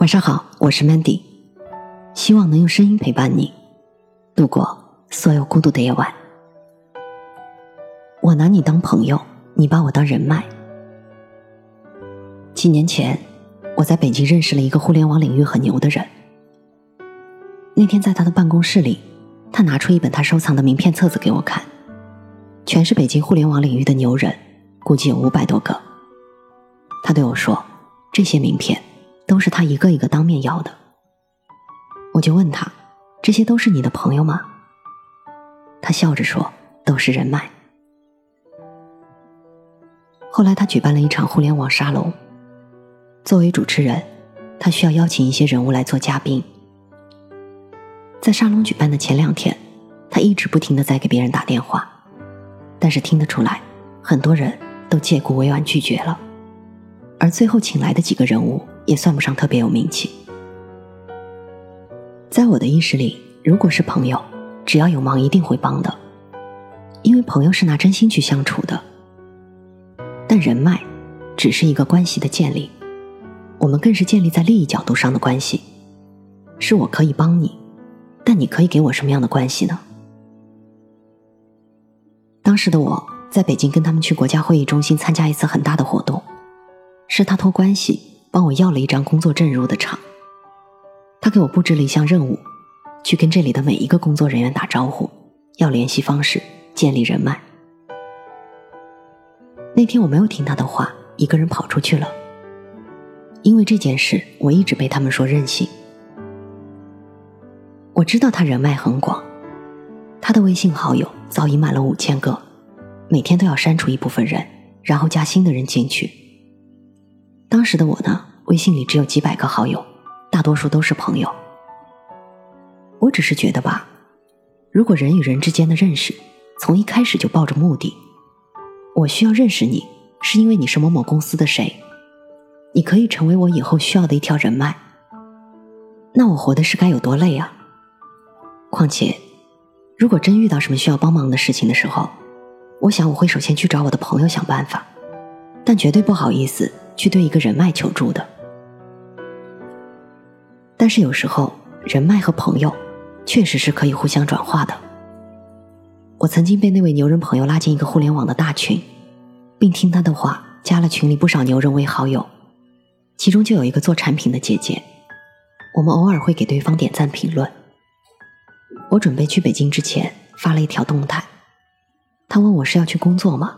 晚上好，我是 Mandy，希望能用声音陪伴你度过所有孤独的夜晚。我拿你当朋友，你把我当人脉。几年前，我在北京认识了一个互联网领域很牛的人。那天在他的办公室里，他拿出一本他收藏的名片册子给我看，全是北京互联网领域的牛人，估计有五百多个。他对我说：“这些名片。”都是他一个一个当面要的，我就问他：“这些都是你的朋友吗？”他笑着说：“都是人脉。”后来他举办了一场互联网沙龙，作为主持人，他需要邀请一些人物来做嘉宾。在沙龙举办的前两天，他一直不停的在给别人打电话，但是听得出来，很多人都借故委婉拒绝了，而最后请来的几个人物。也算不上特别有名气。在我的意识里，如果是朋友，只要有忙一定会帮的，因为朋友是拿真心去相处的。但人脉只是一个关系的建立，我们更是建立在利益角度上的关系。是我可以帮你，但你可以给我什么样的关系呢？当时的我在北京跟他们去国家会议中心参加一次很大的活动，是他托关系。帮我要了一张工作证入的场，他给我布置了一项任务，去跟这里的每一个工作人员打招呼，要联系方式，建立人脉。那天我没有听他的话，一个人跑出去了。因为这件事，我一直被他们说任性。我知道他人脉很广，他的微信好友早已满了五千个，每天都要删除一部分人，然后加新的人进去。当时的我呢，微信里只有几百个好友，大多数都是朋友。我只是觉得吧，如果人与人之间的认识从一开始就抱着目的，我需要认识你，是因为你是某某公司的谁，你可以成为我以后需要的一条人脉，那我活的是该有多累啊！况且，如果真遇到什么需要帮忙的事情的时候，我想我会首先去找我的朋友想办法，但绝对不好意思。去对一个人脉求助的，但是有时候人脉和朋友确实是可以互相转化的。我曾经被那位牛人朋友拉进一个互联网的大群，并听他的话加了群里不少牛人为好友，其中就有一个做产品的姐姐，我们偶尔会给对方点赞评论。我准备去北京之前发了一条动态，他问我是要去工作吗？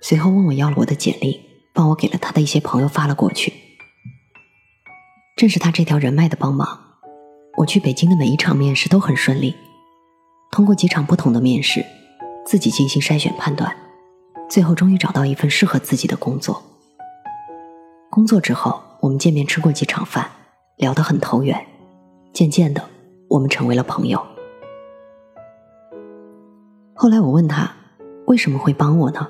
随后问我要了我的简历。帮我给了他的一些朋友发了过去。正是他这条人脉的帮忙，我去北京的每一场面试都很顺利。通过几场不同的面试，自己进行筛选判断，最后终于找到一份适合自己的工作。工作之后，我们见面吃过几场饭，聊得很投缘。渐渐的，我们成为了朋友。后来我问他为什么会帮我呢？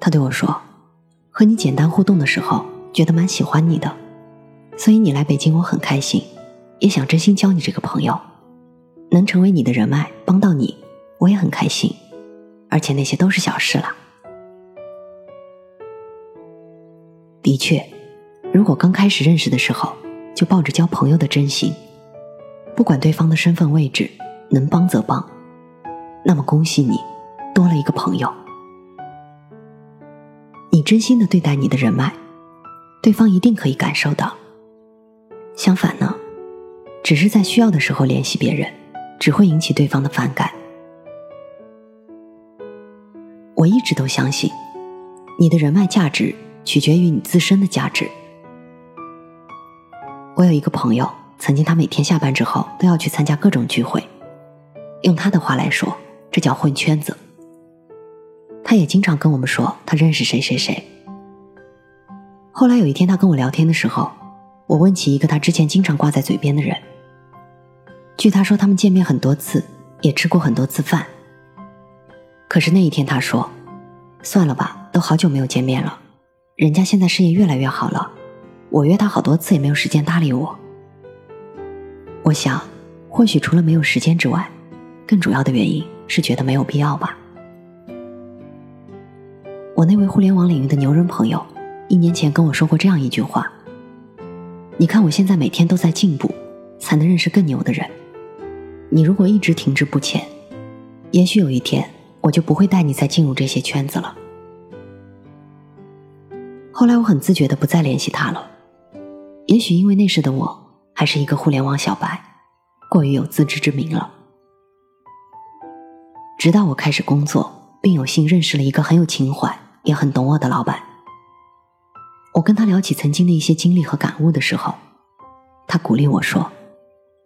他对我说。和你简单互动的时候，觉得蛮喜欢你的，所以你来北京我很开心，也想真心交你这个朋友，能成为你的人脉，帮到你，我也很开心，而且那些都是小事了。的确，如果刚开始认识的时候就抱着交朋友的真心，不管对方的身份位置，能帮则帮，那么恭喜你，多了一个朋友。你真心的对待你的人脉，对方一定可以感受到。相反呢，只是在需要的时候联系别人，只会引起对方的反感。我一直都相信，你的人脉价值取决于你自身的价值。我有一个朋友，曾经他每天下班之后都要去参加各种聚会，用他的话来说，这叫混圈子。他也经常跟我们说他认识谁谁谁。后来有一天他跟我聊天的时候，我问起一个他之前经常挂在嘴边的人。据他说，他们见面很多次，也吃过很多次饭。可是那一天他说：“算了吧，都好久没有见面了，人家现在事业越来越好了，我约他好多次也没有时间搭理我。”我想，或许除了没有时间之外，更主要的原因是觉得没有必要吧。我那位互联网领域的牛人朋友，一年前跟我说过这样一句话：“你看我现在每天都在进步，才能认识更牛的人。你如果一直停滞不前，也许有一天我就不会带你再进入这些圈子了。后来我很自觉的不再联系他了，也许因为那时的我还是一个互联网小白，过于有自知之明了。直到我开始工作，并有幸认识了一个很有情怀也很懂我的老板。我跟他聊起曾经的一些经历和感悟的时候，他鼓励我说：“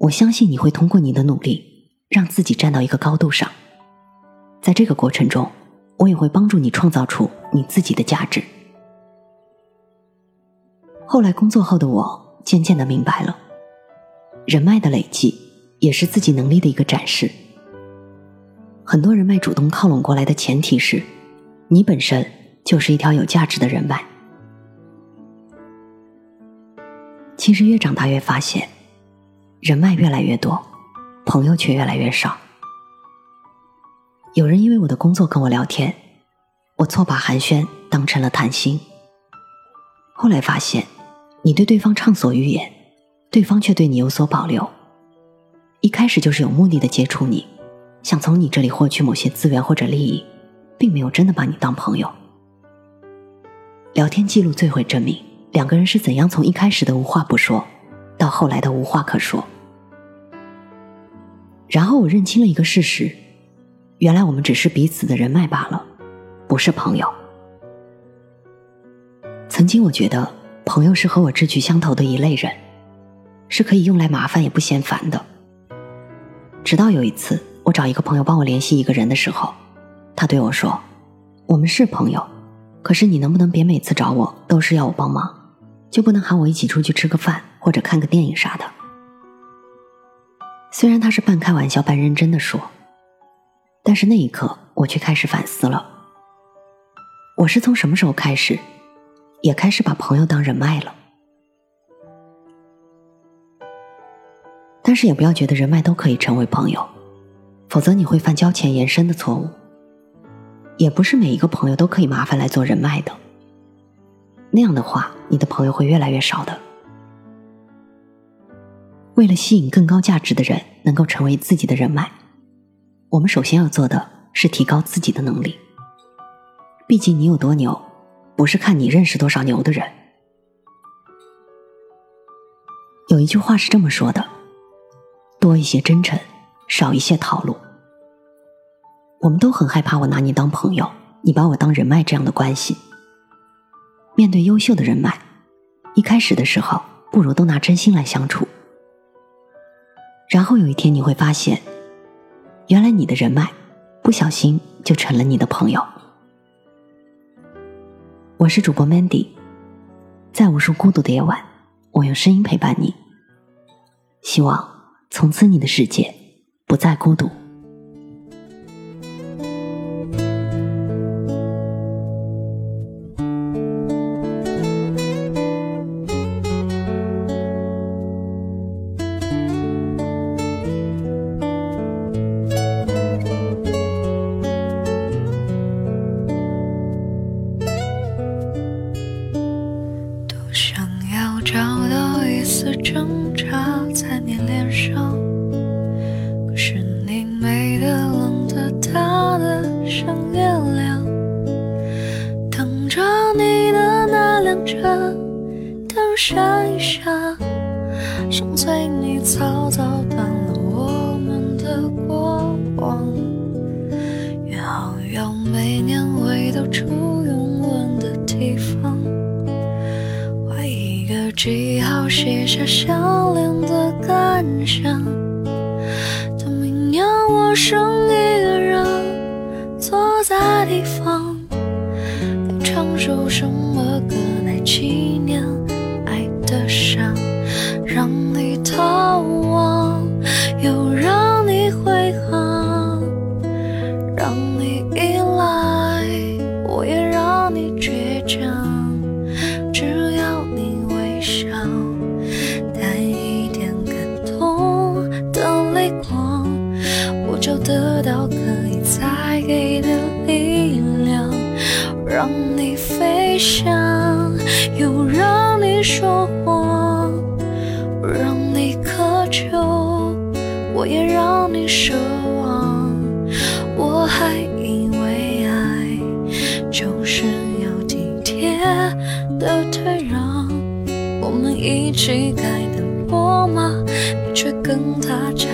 我相信你会通过你的努力，让自己站到一个高度上。在这个过程中，我也会帮助你创造出你自己的价值。”后来工作后的我渐渐的明白了，人脉的累积也是自己能力的一个展示。很多人脉主动靠拢过来的前提是，你本身就是一条有价值的人脉。其实越长大越发现，人脉越来越多，朋友却越来越少。有人因为我的工作跟我聊天，我错把寒暄当成了谈心。后来发现。你对对方畅所欲言，对方却对你有所保留。一开始就是有目的的接触你，想从你这里获取某些资源或者利益，并没有真的把你当朋友。聊天记录最会证明两个人是怎样从一开始的无话不说，到后来的无话可说。然后我认清了一个事实：原来我们只是彼此的人脉罢了，不是朋友。曾经我觉得。朋友是和我志趣相投的一类人，是可以用来麻烦也不嫌烦的。直到有一次，我找一个朋友帮我联系一个人的时候，他对我说：“我们是朋友，可是你能不能别每次找我都是要我帮忙，就不能喊我一起出去吃个饭或者看个电影啥的？”虽然他是半开玩笑半认真的说，但是那一刻我却开始反思了：我是从什么时候开始？也开始把朋友当人脉了，但是也不要觉得人脉都可以成为朋友，否则你会犯交浅言深的错误。也不是每一个朋友都可以麻烦来做人脉的，那样的话，你的朋友会越来越少的。为了吸引更高价值的人能够成为自己的人脉，我们首先要做的是提高自己的能力。毕竟你有多牛。不是看你认识多少牛的人。有一句话是这么说的：多一些真诚，少一些套路。我们都很害怕我拿你当朋友，你把我当人脉这样的关系。面对优秀的人脉，一开始的时候不如都拿真心来相处。然后有一天你会发现，原来你的人脉不小心就成了你的朋友。我是主播 Mandy，在无数孤独的夜晚，我用声音陪伴你。希望从此你的世界不再孤独。每年回到初拥吻的地方，画一个记号，写下相恋的感想。等明年我剩一个人坐在地方，该唱首什么歌来纪就得到可以再给的力量，让你飞翔，又让你说谎，让你渴求，我也让你奢望。我还以为爱就是要体贴的退让，我们一起改的过吗？你却跟他拆。